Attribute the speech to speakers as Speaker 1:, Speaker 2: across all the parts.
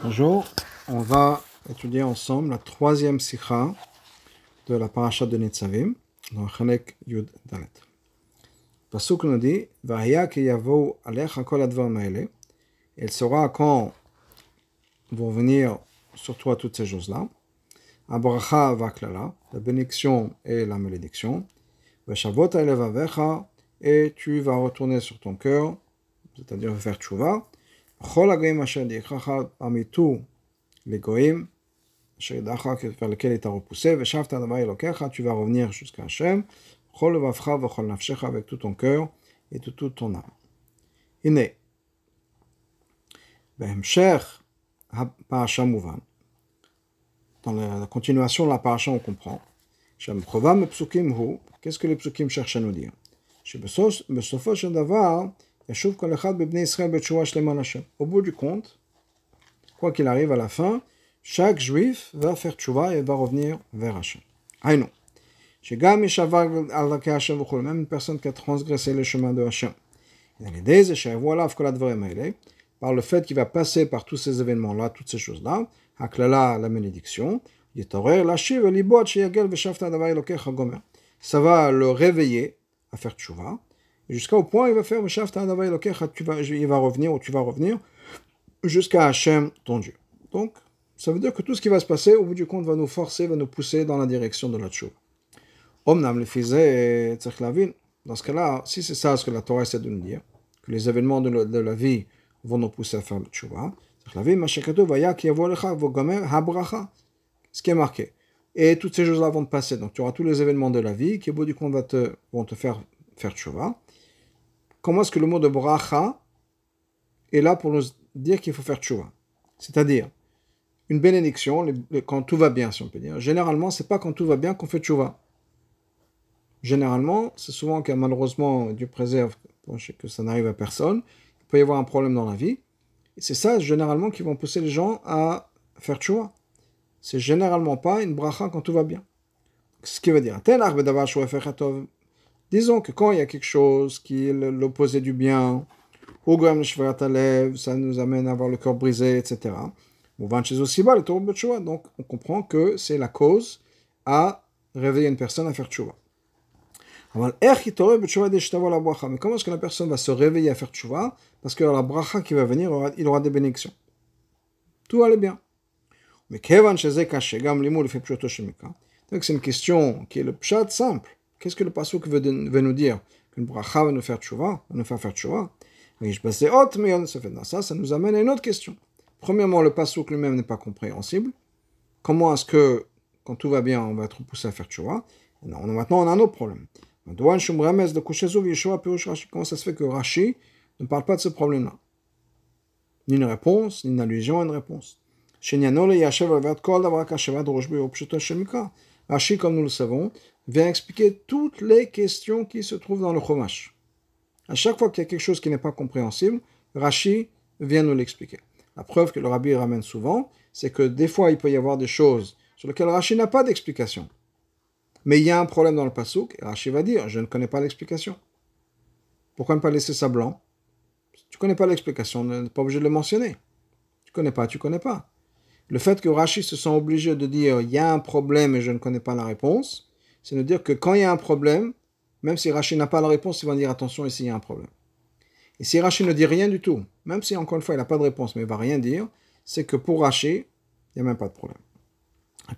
Speaker 1: Bonjour, on va étudier ensemble la troisième sikha de la paracha de Netzavim, dans Chanek Yud Dalet. Pasuk nous dit Vahaya ki yavo alecha kol advar. Il sera quand vont venir sur toi toutes ces choses-là. Abracha vaklala, la bénédiction et la malédiction. Veshavot vecha, et tu vas retourner sur ton cœur, c'est-à-dire faire tchouva parmi tous les goïms, vers lesquels il t'a repoussé, tu vas revenir jusqu'à Hachem, avec tout ton cœur et de toute ton âme. הנה, בהמשך הפרשה מובן, dans la, la continuation de la paracha on comprend, שהמחובה מפסוקים הוא, qu'est-ce que les psukim cherchent à nous dire? שבסופו של דבר, Au bout du compte, quoi qu'il arrive à la fin, chaque juif va faire tchouva et va revenir vers Hachem. Aïe non. Même une personne qui a transgressé le chemin de Hachem. Par le fait qu'il va passer par tous ces événements-là, toutes ces choses-là, la bénédiction, ça va le réveiller à faire tchouva, jusqu'au point il va faire il va revenir ou tu vas revenir jusqu'à Hachem, ton Dieu. Donc, ça veut dire que tout ce qui va se passer, au bout du compte, va nous forcer, va nous pousser dans la direction de la tchouva. Omnam le faisait, dans ce cas-là, si c'est ça ce que la Torah essaie de nous dire, que les événements de, de la vie vont nous pousser à faire le tchouva, ce qui est marqué. Et toutes ces choses-là vont te passer. Donc tu auras tous les événements de la vie qui, au bout du compte, te, vont te faire faire tchouva comment est-ce que le mot de bracha est là pour nous dire qu'il faut faire tchouva? C'est-à-dire, une bénédiction, quand tout va bien, si on peut dire. Généralement, c'est pas quand tout va bien qu'on fait tchouva. Généralement, c'est souvent que malheureusement, Dieu préserve, que ça n'arrive à personne, il peut y avoir un problème dans la vie. C'est ça, généralement, qui vont pousser les gens à faire tchouva. C'est généralement pas une bracha quand tout va bien. Ce qui veut dire, Disons que quand il y a quelque chose qui est l'opposé du bien, ça nous amène à avoir le cœur brisé, etc. Donc on comprend que c'est la cause à réveiller une personne à faire tchouva. Mais comment est-ce que la personne va se réveiller à faire tchouva? Parce que la bracha qui va venir, il aura des bénédictions. Tout allait bien. Mais c'est une question qui est le pshat simple. Qu'est-ce que le pasuk veut, nous dire? Qu'une bracha va nous faire tchouva, va nous faire faire tchouva. Ça, ça nous amène à une autre question. Premièrement, le pasuk lui-même n'est pas compréhensible. Comment est-ce que, quand tout va bien, on va être poussé à faire tchouva? Maintenant, on a un autre problème. Comment ça se fait que Rashi ne parle pas de ce problème-là? Ni une réponse, ni une allusion à une réponse. Rashi, comme nous le savons, vient expliquer toutes les questions qui se trouvent dans le Chumash. À chaque fois qu'il y a quelque chose qui n'est pas compréhensible, Rashi vient nous l'expliquer. La preuve que le rabbi ramène souvent, c'est que des fois il peut y avoir des choses sur lesquelles Rashi n'a pas d'explication. Mais il y a un problème dans le pasuk, et Rashi va dire, je ne connais pas l'explication. Pourquoi ne pas laisser ça blanc? Tu ne connais pas l'explication, tu n'es pas obligé de le mentionner. Tu ne connais pas, tu connais pas. Le fait que Rashi se sent obligé de dire, il y a un problème et je ne connais pas la réponse, c'est de dire que quand il y a un problème, même si Rachid n'a pas la réponse, il va dire attention, ici il y a un problème. Et si Rachid ne dit rien du tout, même si encore une fois il n'a pas de réponse, mais il va rien dire, c'est que pour Rachid, il n'y a même pas de problème.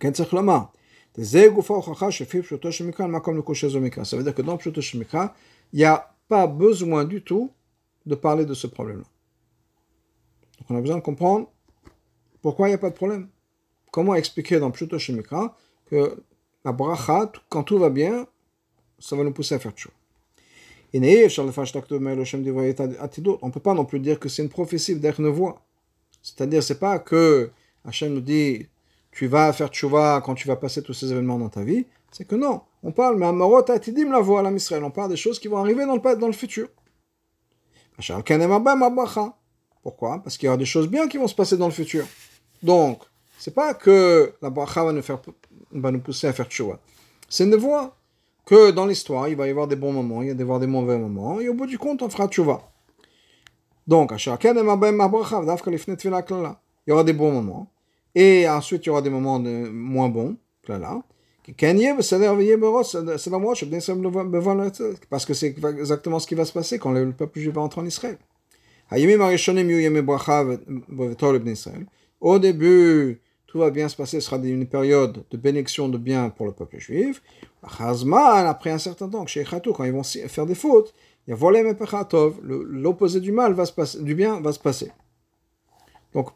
Speaker 1: Ça veut dire que dans Pshuto Shemikra, il n'y a pas besoin du tout de parler de ce problème-là. Donc on a besoin de comprendre pourquoi il n'y a pas de problème. Comment expliquer dans Pshuto Shemikra que la bracha, quand tout va bien, ça va nous pousser à faire tchou. On ne peut pas non plus dire que c'est une prophétie voix. C'est-à-dire, c'est pas que Hachem nous dit tu vas faire tchouva quand tu vas passer tous ces événements dans ta vie. C'est que non, on parle, mais Amarot Atidim la voix à Israël. On parle des choses qui vont arriver dans le, dans le futur. Pourquoi? Parce qu'il y aura des choses bien qui vont se passer dans le futur. Donc, c'est pas que la bracha va nous faire va nous pousser à faire tchouva. C'est une voie que dans l'histoire, il va y avoir des bons moments, il va y avoir des mauvais moments, et au bout du compte, on fera tchouva. Donc, il y aura des bons moments, et ensuite il y aura des moments de moins bons, là, parce que c'est exactement ce qui va se passer quand le peuple juif va entrer en Israël. Au début, tout va bien se passer, ce sera une période de bénédiction de bien pour le peuple juif. Après un certain temps, quand ils vont faire des fautes, l'opposé du mal va se passer, du bien va se passer. Donc,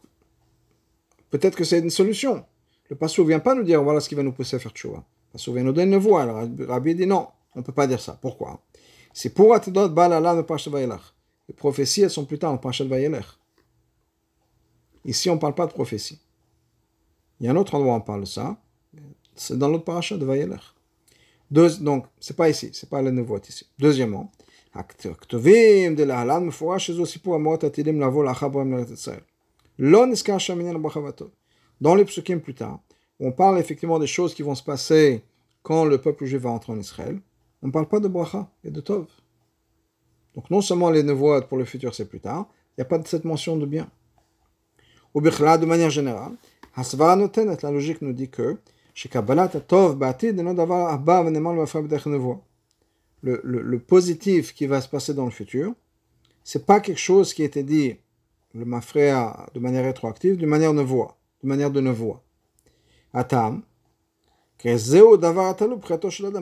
Speaker 1: peut-être que c'est une solution. Le passou ne vient pas nous dire voilà ce qui va nous pousser à faire tchouva. Le passou vient nous donner une voix. Alors, Rabbi dit non, on ne peut pas dire ça. Pourquoi? C'est pour Atidot Balala de. Les prophéties, elles sont plus tard en Parashat. Ici, on ne parle pas de prophétie. Il y a un autre endroit où on parle de ça. C'est dans l'autre parachat de Vayelech. Deux, donc, c'est pas ici, c'est pas la nouveau ici. Deuxièmement, dans les psukim plus tard, on parle effectivement des choses qui vont se passer quand le peuple juif va entrer en Israël. On ne parle pas de bracha et de tov. Donc non seulement les nevoids pour le futur c'est plus tard, il n'y a pas de cette mention de bien. Ou de manière générale, la logique nous dit que le, le, le positif qui va se passer dans le futur, c'est pas quelque chose qui été dit le mafréa de manière rétroactive, de manière nevoie, de manière de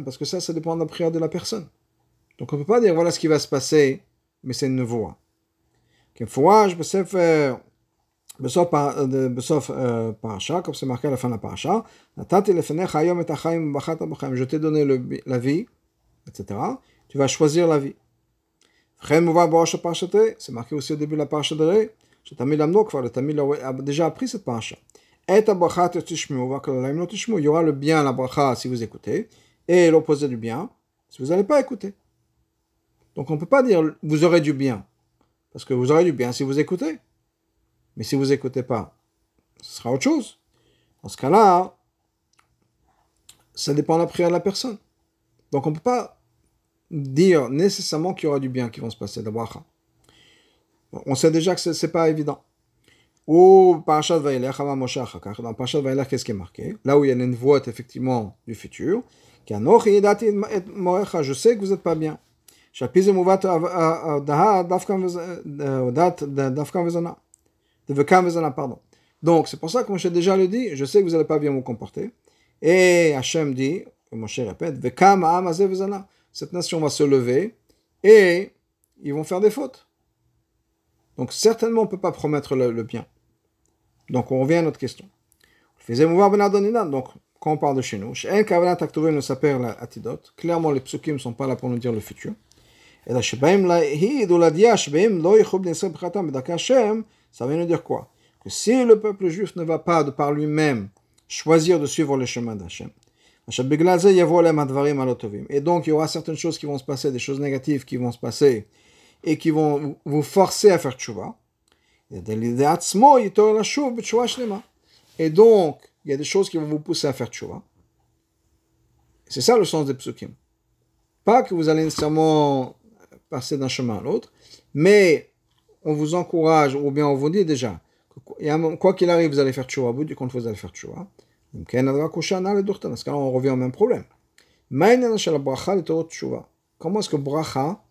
Speaker 1: parce que ça, ça dépend de la prière de la personne. Donc on ne peut pas dire voilà ce qui va se passer, mais c'est une nevoie. בסוף, בסוף פרשה, comme c'est marqué à la fin de la parasha, נתתי לפניך היום את החיים ובחרת בחיים, je t'ai donné la vie, etc. Tu vas choisir la vie. וכן מובא בראש הפרשת c'est marqué aussi au début de la parasha de ראה, שתמיד למדו כבר, לתמיד a déjà appris cette parasha. את הברכה תשמעו והכללים לא תשמעו, il y aura le bien, la bracha si vous écoutez, et l'opposé du bien si vous n'allez pas écouter. Donc on ne peut pas dire vous aurez du bien, parce que vous aurez du bien si vous écoutez. Mais si vous n'écoutez pas, ce sera autre chose. Dans ce cas-là, ça dépend de la prière de la personne. Donc on ne peut pas dire nécessairement qu'il y aura du bien qui va se passer, d'abord. On sait déjà que ce n'est pas évident. Ou Parashat Vaïlech, dans Parashat Vaïlech, qu'est-ce qui est marqué? Là où il y a une voix effectivement du futur, je sais que vous n'êtes pas bien. Pardon. Donc, c'est pour ça que Moshe déjà le dit, je sais que vous n'allez pas bien vous comporter. Et Hachem dit, Moshe répète, cette nation va se lever et ils vont faire des fautes. Donc, certainement, on ne peut pas promettre le, bien. Donc, on revient à notre question. Donc, quand on parle de chez nous, clairement, les psukim ne sont pas là pour nous dire le futur. Et là, ça veut dire quoi Que si le peuple juif ne va pas de par lui-même choisir de suivre le chemin d'Hachem, et donc il y aura certaines choses qui vont se passer, des choses négatives qui vont se passer, et qui vont vous forcer à faire tchouva. Et donc, il y a des choses qui vont vous pousser à faire tchouva. C'est ça le sens des psukim. Pas que vous allez nécessairement passer d'un chemin à l'autre, mais on vous encourage, ou bien on vous dit déjà, quoi qu'il arrive, vous allez faire tchouva, au bout du compte, vous allez faire tchouva. Dans ce cas-là, on revient au même problème. Comment est-ce que bracha,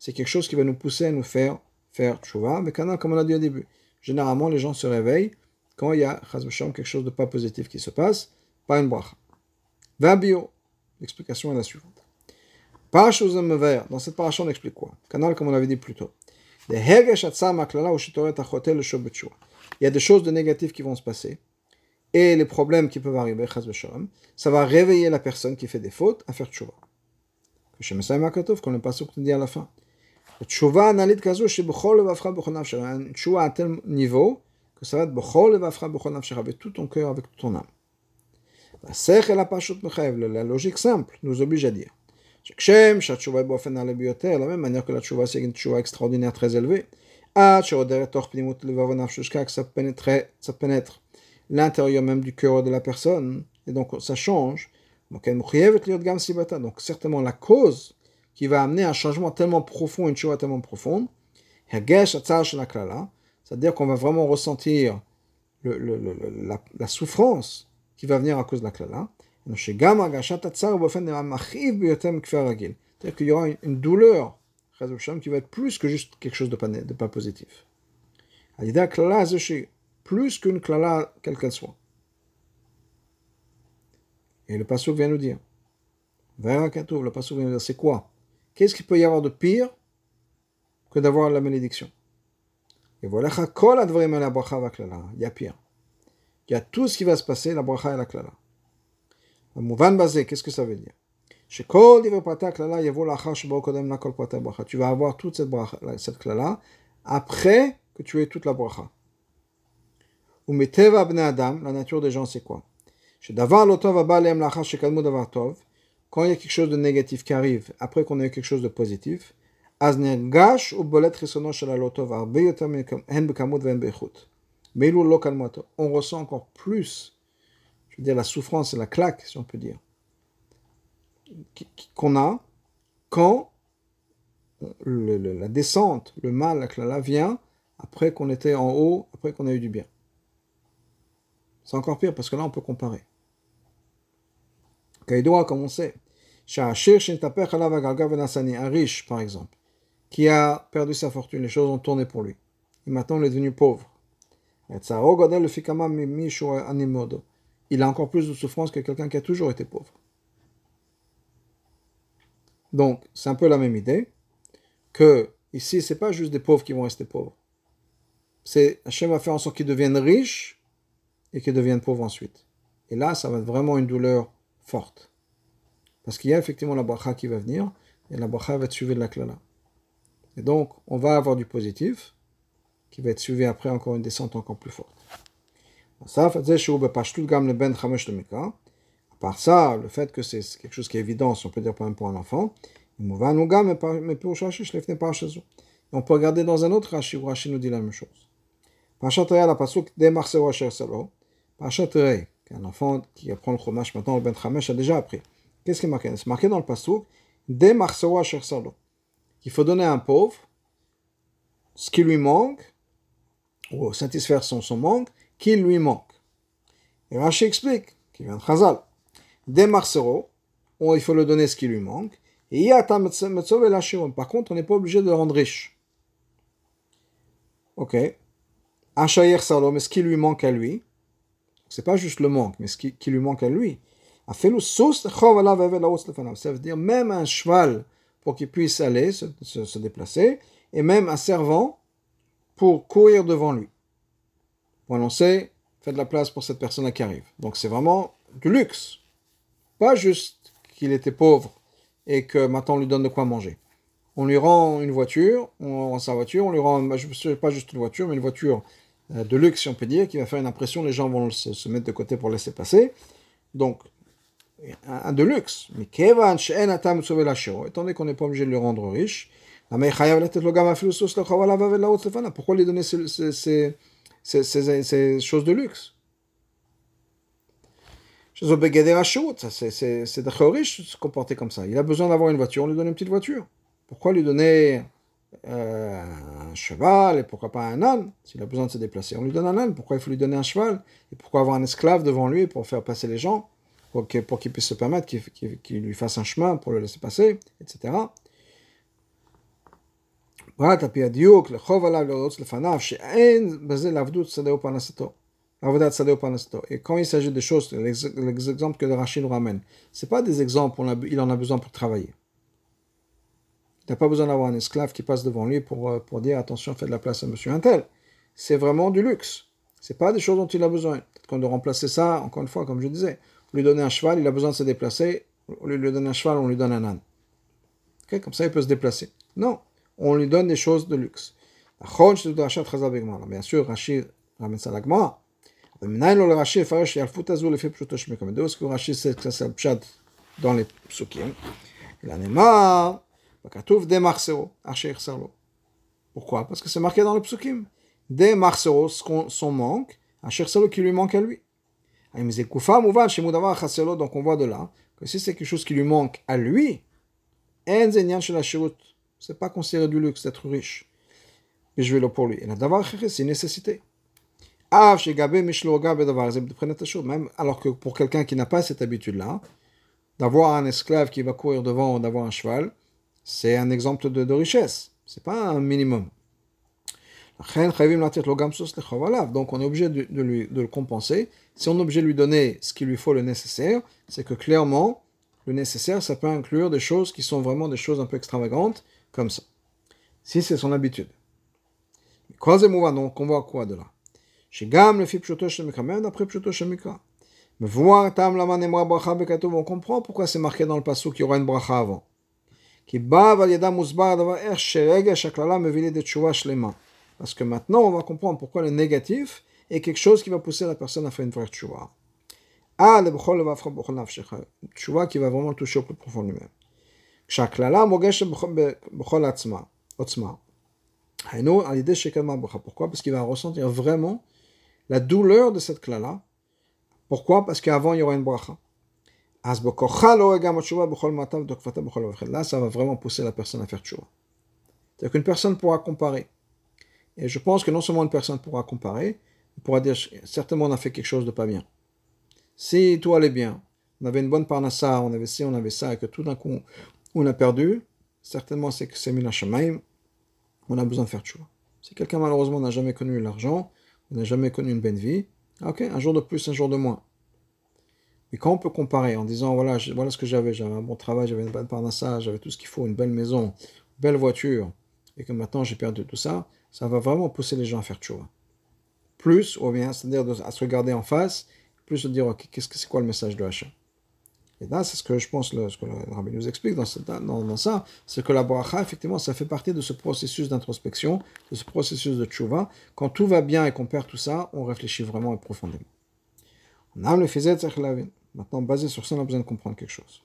Speaker 1: c'est quelque chose qui va nous pousser à nous faire faire tchouva, mais comme on a dit au début, généralement les gens se réveillent quand il y a quelque chose de pas positif qui se passe, pas une bracha. bio, l'explication est la suivante. Dans cette paracha, on explique quoi? Canal, comme on l'avait dit plus tôt. Il y a des choses de négatives qui vont se passer et les problèmes qui peuvent arriver, ça va réveiller la personne qui fait des fautes à faire tchouva. Comme le passage dit à la fin. Tchouva analyse kazo chez bechol levavcha bechol nafshera. Un tchouva à tel niveau que ça va être avec tout ton cœur, avec toute ton âme. La logique simple nous oblige à dire. Shekshem, la même manière que la Tchouva, c'est une Tchouva extraordinaire très élevée. Ah, Choderetor que ça pénètre, ça pénètre l'intérieur même du cœur de la personne, et donc ça change. Donc certainement la cause qui va amener un changement tellement profond, une Tchouva tellement profonde, c'est-à-dire qu'on va vraiment ressentir le, la, souffrance qui va venir à cause de la klala. C'est-à-dire qu'il y aura une douleur qui va être plus que juste quelque chose de pas, de pas positif. Plus qu'une klala, quelle qu'elle soit. Et le passage vient nous dire, le passage vient nous dire, c'est quoi? Qu'est-ce qu'il peut y avoir de pire que d'avoir la malédiction? Et voilà, il y a pire. Il y a tout ce qui va se passer, la bracha et la klala. Qu'est-ce que ça veut dire tu vas avoir toute cette, bracha, cette après que tu aies toute la bracha. Adam, la nature des gens, c'est quoi quand il y a quelque chose de négatif qui arrive après qu'on a eu quelque chose de positif, on ressent encore plus, je veux dire, la souffrance la claque, si on peut dire, qu'on a quand la descente, le mal, la klala vient après qu'on était en haut, après qu'on a eu du bien. C'est encore pire parce que là on peut comparer. Kaïdoa, comme on sait, un riche par exemple, qui a perdu sa fortune, les choses ont tourné pour lui. Et maintenant il est devenu pauvre. Il a encore plus de souffrance que quelqu'un qui a toujours été pauvre. Donc, c'est un peu la même idée que ici, c'est pas juste des pauvres qui vont rester pauvres. C'est Hachem va faire en sorte qu'ils deviennent riches et qu'ils deviennent pauvres ensuite. Et là, ça va être vraiment une douleur forte. Parce qu'il y a effectivement la bracha qui va venir et la bracha va être suivie de la klala. Et donc, on va avoir du positif qui va être suivi après encore une descente encore plus forte. Ça, par ça, le fait que c'est quelque chose qui est évident, si on peut dire même pour un enfant, on peut regarder dans un autre Rashi où Rashi nous dit la même chose. Salo. Un enfant qui apprend le Chumash maintenant, le Ben Chamesh a déjà appris. Qu'est-ce qui est marqué? C'est marqué dans le pasuk Salo. Il faut donner à un pauvre ce qui lui manque, ou satisfaire son, son manque, qui lui manque. Et Rashi explique, qui vient de Chazal des marcereaux, il faut le donner ce qui lui manque. Et par contre, on n'est pas obligé de le rendre riche. Ok. Achayer Salom, ce qui lui manque à lui? C'est pas juste le manque, mais ce qui, lui manque à lui. Ça veut dire même un cheval pour qu'il puisse aller, se, se, déplacer, et même un servant pour courir devant lui. Pour annoncer, faites de la place pour cette personne qui arrive. Donc c'est vraiment du luxe. Pas juste qu'il était pauvre et que maintenant on lui donne de quoi manger. On lui rend une voiture, on rend sa voiture, on lui rend, bah, je pas juste une voiture, mais une voiture euh, de luxe, si on peut dire, qui va faire une impression, les gens vont se, mettre de côté pour laisser passer. Donc, un, de luxe. Mais étant donné qu'on n'est pas obligé de le rendre riche, pourquoi lui donner ces, ces, ces choses de luxe c'est de riche de se comporter comme ça. Il a besoin d'avoir une voiture, on lui donne une petite voiture. Pourquoi lui donner euh, un cheval et pourquoi pas un âne? S'il a besoin de se déplacer, on lui donne un âne. Pourquoi il faut lui donner un cheval? Et pourquoi avoir un esclave devant lui pour faire passer les gens Pour qu'il puisse se permettre qu'il lui fasse un chemin pour le laisser passer, etc. Et quand il s'agit de choses, les, exemples que le Rachid nous ramène, ce pas des exemples il en a besoin pour travailler. Il n'a pas besoin d'avoir un esclave qui passe devant lui pour, euh, pour dire attention, faites de la place à monsieur Intel. C'est vraiment du luxe. Ce pas des choses dont il a besoin. Peut-être qu'on doit remplacer ça, encore une fois, comme je disais. Pour lui donner un cheval, il a besoin de se déplacer. De lui donner un cheval, on lui donne un âne. Comme ça, il peut se déplacer. Non, on lui donne des choses de luxe. Bien sûr, Rashi ramène ça à l'agma. D'où est-ce que Rashi sait que ça c'est le pshat dans les psukim Il en est marre. Pourquoi? Parce que c'est marqué dans le psukim. Des marceaux, son manque, un cherselo qui lui manque à lui. Ah, Donc on voit de là que si c'est quelque chose qui lui manque à lui, en chez la shirut c'est pas considéré du luxe d'être riche. Mais je vais le pour lui. Et la d'avoir c'est une nécessité. Même alors que pour quelqu'un qui n'a pas cette habitude-là, d'avoir un esclave qui va courir devant ou d'avoir un cheval, c'est un exemple de, de richesse. C'est pas un minimum. Donc on est obligé de, lui, de le compenser. Si on est obligé de lui donner ce qu'il lui faut le nécessaire, c'est que clairement, le nécessaire, ça peut inclure des choses qui sont vraiment des choses un peu extravagantes, comme ça. Si c'est son habitude. Donc on voit quoi de là? Shigam le fit pshuto même d'après pshuto. Mais voir tam laman emra bracha bekatov, on comprend pourquoi c'est marqué dans le passou qu'il y aura une bracha avant. Qui bav al yadam uzbar davar er sherega shaklala mevili de tshuva shlema. Parce que maintenant, on va comprendre pourquoi le négatif est quelque chose qui va pousser la personne à faire une vraie tshuva. Ah, le bchol vafra bchol nafshecha. Tshuva qui va vraiment toucher au plus profond atzma. Otzma. Pourquoi Parce qu'il va ressentir vraiment la douleur de cette cla-là. Pourquoi Parce qu'avant, il y aura une bracha. Ça va vraiment pousser la personne à faire tchouva. C'est-à-dire qu'une personne pourra comparer. Et je pense que non seulement une personne pourra comparer, elle pourra dire certainement on a fait quelque chose de pas bien. Si tout allait bien, on avait une bonne parnassa, on avait ci, on avait ça, et que tout d'un coup on a perdu, certainement c'est que c'est Minashamaim, on a besoin de faire tchouva. Si quelqu'un malheureusement n'a jamais connu l'argent, n'a jamais connu une bonne vie, ok, un jour de plus, un jour de moins. Mais quand on peut comparer en disant voilà, voilà ce que j'avais, j'avais un bon travail, j'avais une bonne parnassa, j'avais tout ce qu'il faut, une belle maison, belle voiture, et que maintenant j'ai perdu tout ça, ça va vraiment pousser les gens à faire tchouva. Plus, ou bien, c'est-à-dire à se regarder en face, plus de dire ok, qu'est-ce que c'est quoi le message de Hachem? Et là, c'est ce que je pense, ce que le rabbi nous explique dans, ça, c'est que la bracha, effectivement, ça fait partie de ce processus d'introspection, de ce processus de tchouva. Quand tout va bien et qu'on perd tout ça, on réfléchit vraiment et profondément. On a le Maintenant, basé sur ça, on a besoin de comprendre quelque chose.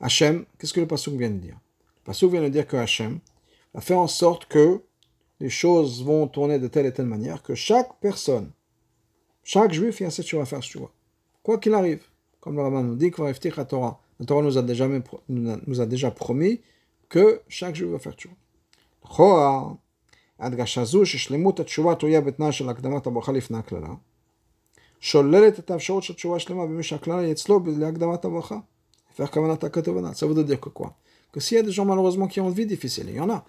Speaker 1: Hachem, qu'est-ce que le pasuk vient de dire? Le pasuk vient de dire que Hachem va faire en sorte que les choses vont tourner de telle et telle manière que chaque personne, chaque juif, il a cette chose à faire vois. Quoi qu'il arrive, comme le rabbin nous dit, la Torah, la Torah nous a déjà, nous a déjà promis que chaque juif va faire tchouva. ההדגשה זו ששלמות התשובה תלויה בתנאי של הקדמת הברכה לפני הקללה, שוללת את האפשרות של תשובה שלמה במי שהקללה היא אצלו להקדמת הברכה. הפך כוונת הכתובנה. Ça veut dire que quoi Que s'il y a des gens malheureusement qui ont une vie difficile, il y en a,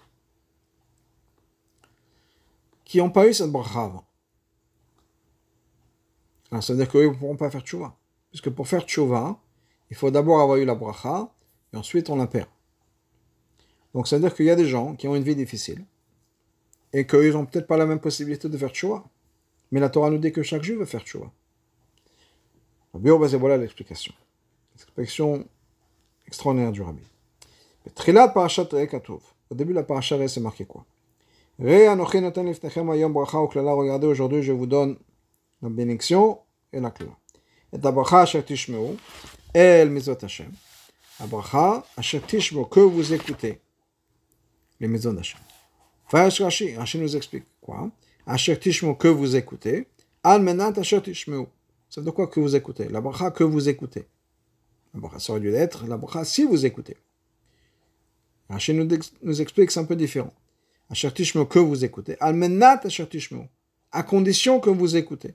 Speaker 1: qui n'ont pas eu cette bracha avant. Alors, ça veut dire qu'eux ne pourront pas faire tchouva. Puisque pour faire tchouva, il faut d'abord avoir eu la bracha, et ensuite on la perd. Donc ça veut dire qu'il y a des gens qui ont une vie difficile, et qu'ils n'ont peut-être pas la même possibilité de faire tchouva. Mais la Torah nous dit que chaque juif veut faire tchouva. Voilà l'explication. L'explication extraordinaire du rabbi. Au début de la parashat, c'est marqué quoi? Regardez, aujourd'hui, je vous donne la bénédiction et la clé. Et la bracha asher tishmeu, el mizot Hashem. La bracha asher tishmeu, que vous écoutez. Les maisons d'Hachem. Vayash Rashi, Rashi nous explique quoi? Asher tishmeu, que vous écoutez. Al menat asher tishmeu. Ça veut dire quoi que vous écoutez? La bracha que vous écoutez. La bracha, ça aurait dû être la bracha si vous écoutez. Rashi nous, nous explique c'est un peu différent que vous écoutez. Almenat à condition que vous écoutez.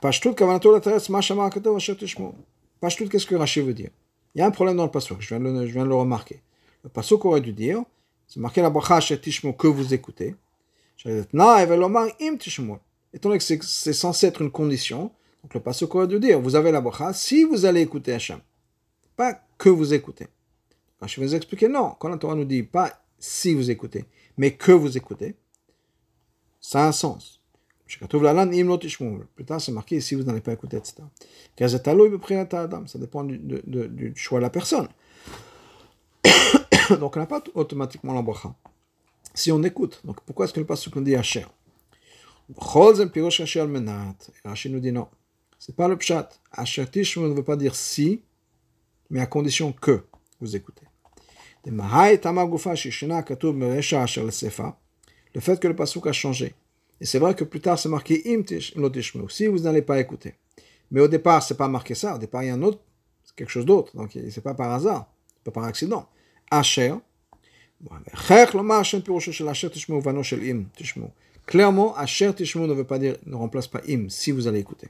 Speaker 1: Pashtout, qu'est-ce que Rashi veut dire? Il y a un problème dans le pasuk, je viens de le, je viens le remarquer. Le pasuk aurait dû dire, c'est marqué la bracha que vous écoutez. Étant donné que c'est censé être une condition, donc le pasuk aurait dû dire, vous avez la bracha si vous allez écouter Hachem. Pas que vous écoutez. Je vais vous expliquer, non. Quand la Torah nous dit pas si vous écoutez, mais que vous écoutez, ça a un sens. Plus tard, c'est marqué si vous n'allez pas écouter, etc. Ça dépend du, choix de la personne. donc, on n'a pas automatiquement l'embracha. Si on écoute, donc pourquoi est-ce que le pasteur nous dit Hacher Rachid nous dit non. C'est pas le pshat. Asher ne veut pas dire si, mais à condition que vous écoutez. Le fait que le pasuk a changé. Et c'est vrai que plus tard c'est marqué si vous n'allez pas écouter. Mais au départ, c'est pas marqué ça. Au départ, il y a un autre, quelque chose d'autre. Donc, c'est pas par hasard, pas par accident. Asher, Clairement, Asher Tishmu ne veut pas dire, ne remplace pas im, si vous allez écouter.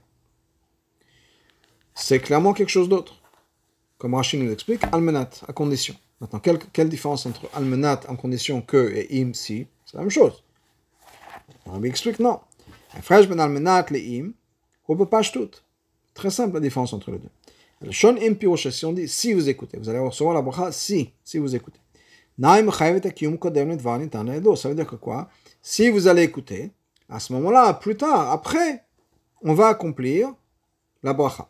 Speaker 1: C'est clairement quelque chose d'autre. Comme Rachid nous l'explique, almenat, à condition. Maintenant, quelle, différence entre almenat en condition que et im, si? C'est la même chose. Rabbi explique non. Fresh ben almenat le im, ou pas tout. Très simple la différence entre les deux. Le shon im si on dit si vous écoutez, vous allez recevoir la bracha si, si vous écoutez. Naim kodem le dvar nitan Ça veut dire que quoi? Si vous allez écouter, à ce moment-là, plus tard, après, on va accomplir la bracha.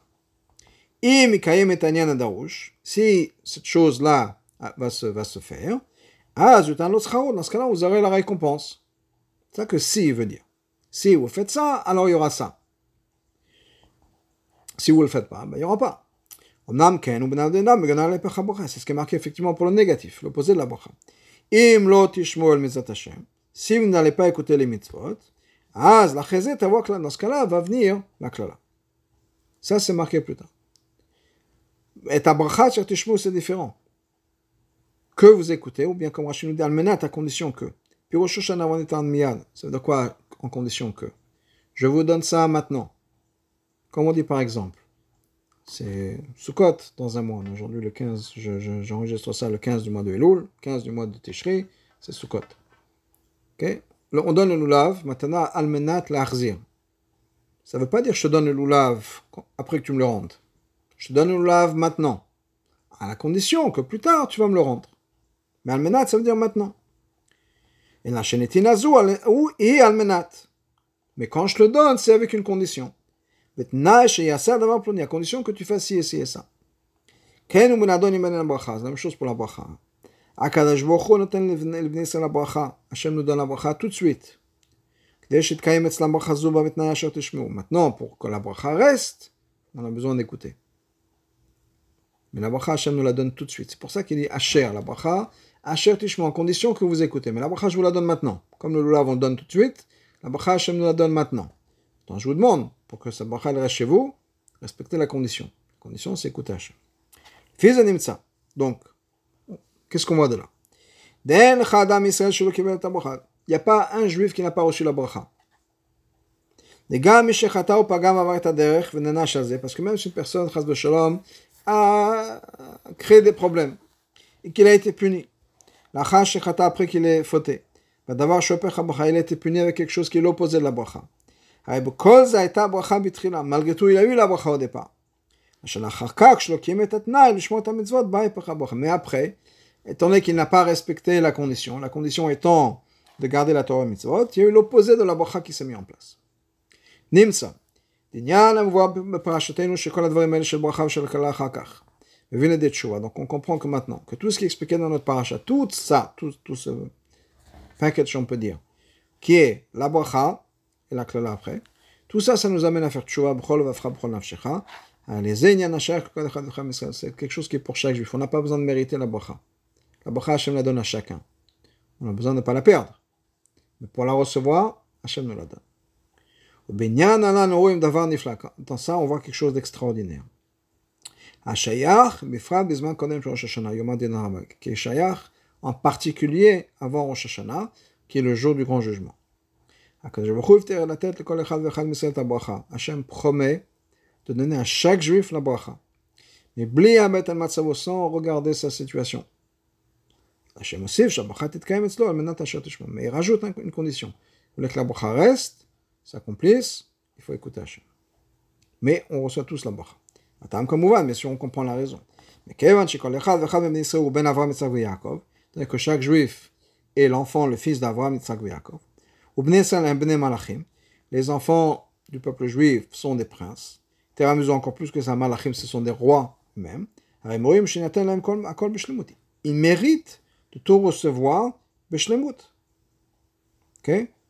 Speaker 1: Im kayem et si cette chose-là va se, va se faire, ah, dans ce cas-là, vous aurez la récompense. C'est ça que si veut dire. Si vous faites ça, alors il y aura ça. Si vous ne le faites pas, ben, il n'y aura pas. C'est ce qui est marqué effectivement pour le négatif, l'opposé de la bracha. Si vous n'allez pas écouter les mitzvot, dans ce cas-là, va venir la klala. Ça, c'est marqué plus tard. Et ta bracha, c'est différent. Que vous écoutez, ou bien comme Rachid nous dit, almenat à condition que. Ça veut dire quoi en condition que? Je vous donne ça maintenant. Comme on dit par exemple, c'est Sukkot dans un mois. Aujourd'hui, le 15, j'enregistre ça le 15 du mois de Elul, 15 du mois de Tishri, c'est Sukkot. On donne le lulav, maintenant, almenat l'arzir. Ça ne veut pas dire je te donne le lulav après que tu me le rendes. Je te donne le lulav maintenant. À la condition que plus tard, tu vas me le rendre. Mais almenat, ça veut dire maintenant. Et la ou et almenat. Mais quand je le donne, c'est avec une condition. et à condition que tu fasses ci et ci et ça. C'est la même chose pour la bracha. Akadash Bochon noten l'Ibn Israël la bracha. Hachem nous donne la bracha tout de suite. Maintenant, pour que la bracha reste, on a besoin d'écouter. Mais la bracha, Hachem nous la donne tout de suite. C'est pour ça qu'il dit Asher, la bracha, Asher tishmu, en condition que vous écoutez. Mais la bracha, je vous la donne maintenant. Comme le lulav, on donne tout de suite. La bracha, Hachem nous la donne maintenant. Donc, je vous demande, pour que sa bracha reste chez vous, respectez la condition. La condition, c'est écouter Hachem. Fils Donc, qu'est-ce qu'on voit de là? Il n'y a pas un juif qui n'a pas reçu la bracha. Parce que même si une personne, a créé des problèmes et qu'il a été puni, après qu'il ait fauté, il a été puni avec quelque chose qui est l'opposé de la bracha. Malgré tout, il a eu la bracha au départ. Mais après, étant donné qu'il n'a pas respecté la condition, la condition étant de garder la Torah mitzvot, il y a eu l'opposé de la bracha qui s'est mis en place. Nimsa. Donc on comprend que maintenant, que tout ce qui est expliqué dans notre paracha, tout ça, tout, tout ce package, on peut dire, qui est la bracha, et la klala après. Tout ça, ça nous amène à faire tchouva, b'chol v'afra b'chol nafshecha. C'est quelque chose qui est pour chaque juif. On n'a pas besoin de mériter la bracha. La bracha, Hachem la donne à chacun. On a besoin de ne pas la perdre. Mais pour la recevoir, Hachem nous la donne. Dans ça, on voit quelque chose d'extraordinaire. Qui est Shayach, en particulier avant Rosh Hashanah, qui est le jour du grand jugement. Hachem promet de donner à chaque juif la bracha. Mais bli al matzavo sans regarder sa situation. Hachem aussi, mais il rajoute une condition. Vous voulez que la bracha reste, s'accomplisse, il faut écouter Hachem. Mais on reçoit tous la bracha. La raison. Mais Kevan, ben Avram, Yaakov, que chaque juif est l'enfant, le fils d'Avram, Yitzhak Yaakov. Les enfants du peuple juif sont des princes. Teramizu encore plus que ça, malachim, ce sont des rois même. Ils méritent de tout recevoir?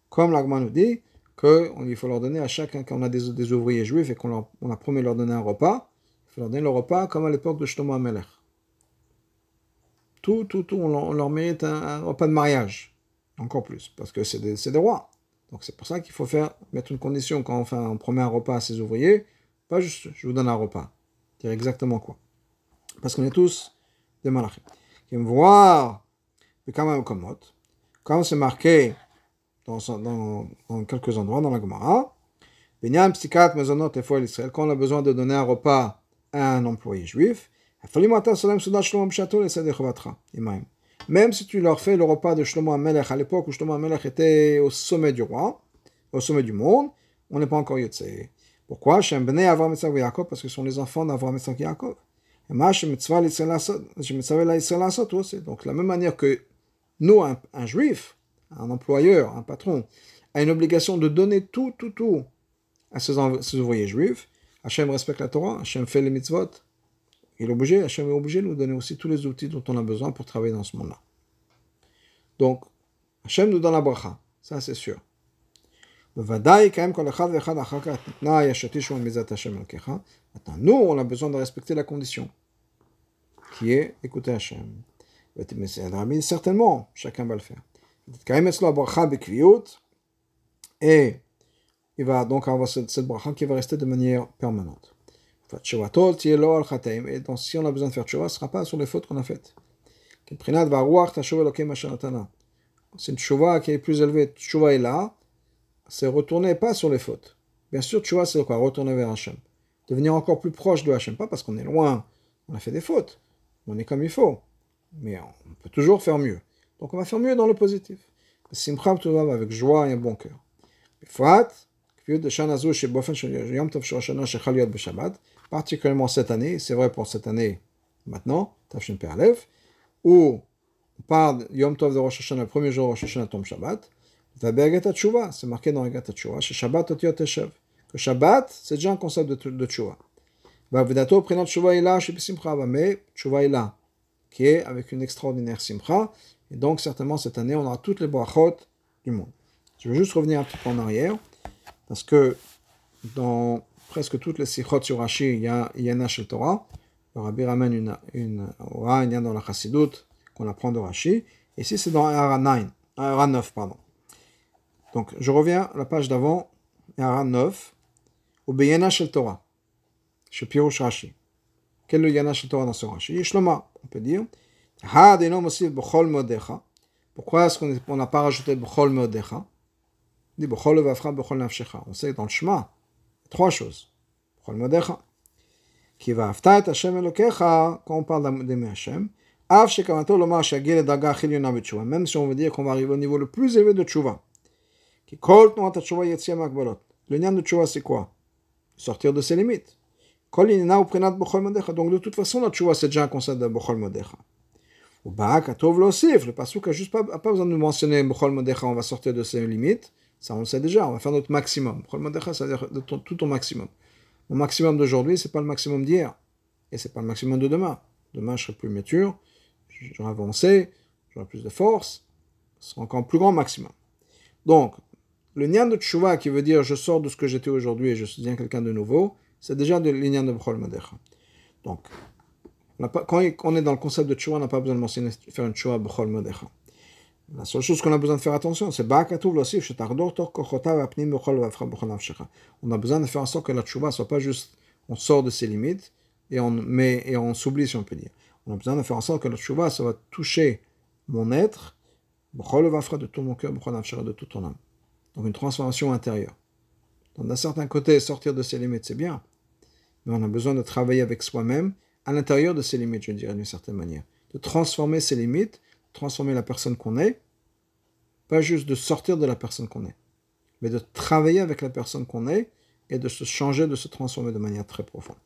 Speaker 1: Comme l'Agma nous dit qu'il faut leur donner à chacun, quand on a des, des ouvriers juifs et qu'on on a promis de leur donner un repas, faut leur donner le repas comme à l'époque de Shlomo Amelech. Tout, tout, tout, on leur, mérite un, un repas de mariage. Encore plus, parce que c'est des, des, rois. Donc c'est pour ça qu'il faut faire, mettre une condition quand on, fait, on promet un repas à ses ouvriers, pas juste je vous donne un repas. Dire exactement quoi. Parce qu'on est tous des malachim. Qui aiment voir Comme c'est marqué dans, dans, dans, quelques endroits dans la Gemara, quand on a besoin de donner un repas un employé juif, même si tu leur fais le repas de Shlomo Amelech à l'époque où Shlomo Amelech était au sommet du roi, au sommet du monde, on n'est pas encore Yotze. Pourquoi? Parce que ce sont les enfants d'Avram et Yaakov. Donc, de la même manière que nous, un, un, juif, un employeur, un patron, a une obligation de donner tout, tout, tout à ses, ses ouvriers juifs, Hachem respecte la Torah, Hachem fait les mitzvot, il est obligé, Hachem est obligé de nous donner aussi tous les outils dont on a besoin pour travailler dans ce monde-là. Donc, Hachem nous donne la bracha, ça c'est sûr. Maintenant, nous, on a besoin de respecter la condition, qui est écouter Hachem. Certainement, chacun va le faire. Et il va donc avoir cette, bracha qui va rester de manière permanente. Et donc, si on a besoin de faire tchouva, ce ne sera pas sur les fautes qu'on a faites. C'est une tchouva qui est plus élevée. Tchouva est là, c'est retourner pas sur les fautes. Bien sûr, tchouva, c'est quoi? Retourner vers Hachem. Devenir encore plus proche de Hachem. Pas parce qu'on est loin, on a fait des fautes. On est comme il faut. Mais on peut toujours faire mieux. Donc on va faire mieux dans le positif. Simcha avec joie et un bon cœur. Particulièrement cette année, c'est vrai pour cette année maintenant, Tafshin Perlev, où on parle Yom Tov de Rosh Hashanah, le premier jour de Rosh Hashanah tombe Shabbat, c'est marqué dans Egat Tshuva, chez Shabbat Otiot Teshev, que Shabbat, c'est déjà un concept de, de Tshuva. Vavedato, prenant Tshuva Ila, chez Simcha, mais Tshuva Ila, qui est avec une extraordinaire Simcha, et donc certainement cette année, on aura toutes les brachot du monde. Je vais juste revenir un petit peu en arrière, parce que dans presque toutes les sikhot sur Rashi, il y a Yana Shel Torah. Le Rabbi ramène une, une aura, il y a dans la Chassidut qu'on apprend de Rashi. Ici, c'est dans Ara 9, Ara 9, pardon. Donc, je reviens à la page d'avant, Ara 9, au Beyana Torah, chez Pirush Rashi. Quel est le Yana Shel Torah dans ce Rashi? Yishloma, on peut dire. Ha aussi b'chol modecha. Pourquoi est-ce qu'on n'a pas rajouté b'chol modecha? On sait dans le Shema, Trois choses. Qui va quand on parle d'aimer b'tshuva, même si on veut dire qu'on va arriver au niveau le plus élevé de makbalot. Le nian de tshuva, c'est quoi? Sortir de ses limites. Donc de toute façon, la tshuva, c'est déjà un concept de b'chol modecha. Le pasuk a juste pas, pas besoin de nous mentionner b'chol modecha, on va sortir de ses limites. Ça, on le sait déjà, on va faire notre maximum. c'est-à-dire tout ton maximum. Mon maximum d'aujourd'hui, c'est pas le maximum d'hier. Et c'est pas le maximum de demain. Demain, je serai plus mature, j'aurai avancé, j'aurai plus de force. Ce sera encore plus grand maximum. Donc, le nian de tshuva qui veut dire je sors de ce que j'étais aujourd'hui et je deviens quelqu'un de nouveau, c'est déjà de l'ignan de Bchol. Donc, quand on est dans le concept de tshuva, on n'a pas besoin de faire une tshuva Bchol Madecha. La seule chose qu'on a besoin de faire attention, c'est On a besoin de faire en sorte que la tchouva soit pas juste on sort de ses limites et on, met, et on s'oublie, si on peut dire. On a besoin de faire en sorte que la tchouva, ça va toucher mon être, de tout mon cœur, de toute ton âme. Donc une transformation intérieure. Donc d'un certain côté, sortir de ses limites, c'est bien, mais on a besoin de travailler avec soi-même à l'intérieur de ses limites, je dirais d'une certaine manière. De transformer ses limites transformer la personne qu'on est, pas juste de sortir de la personne qu'on est, mais de travailler avec la personne qu'on est et de se changer, de se transformer de manière très profonde.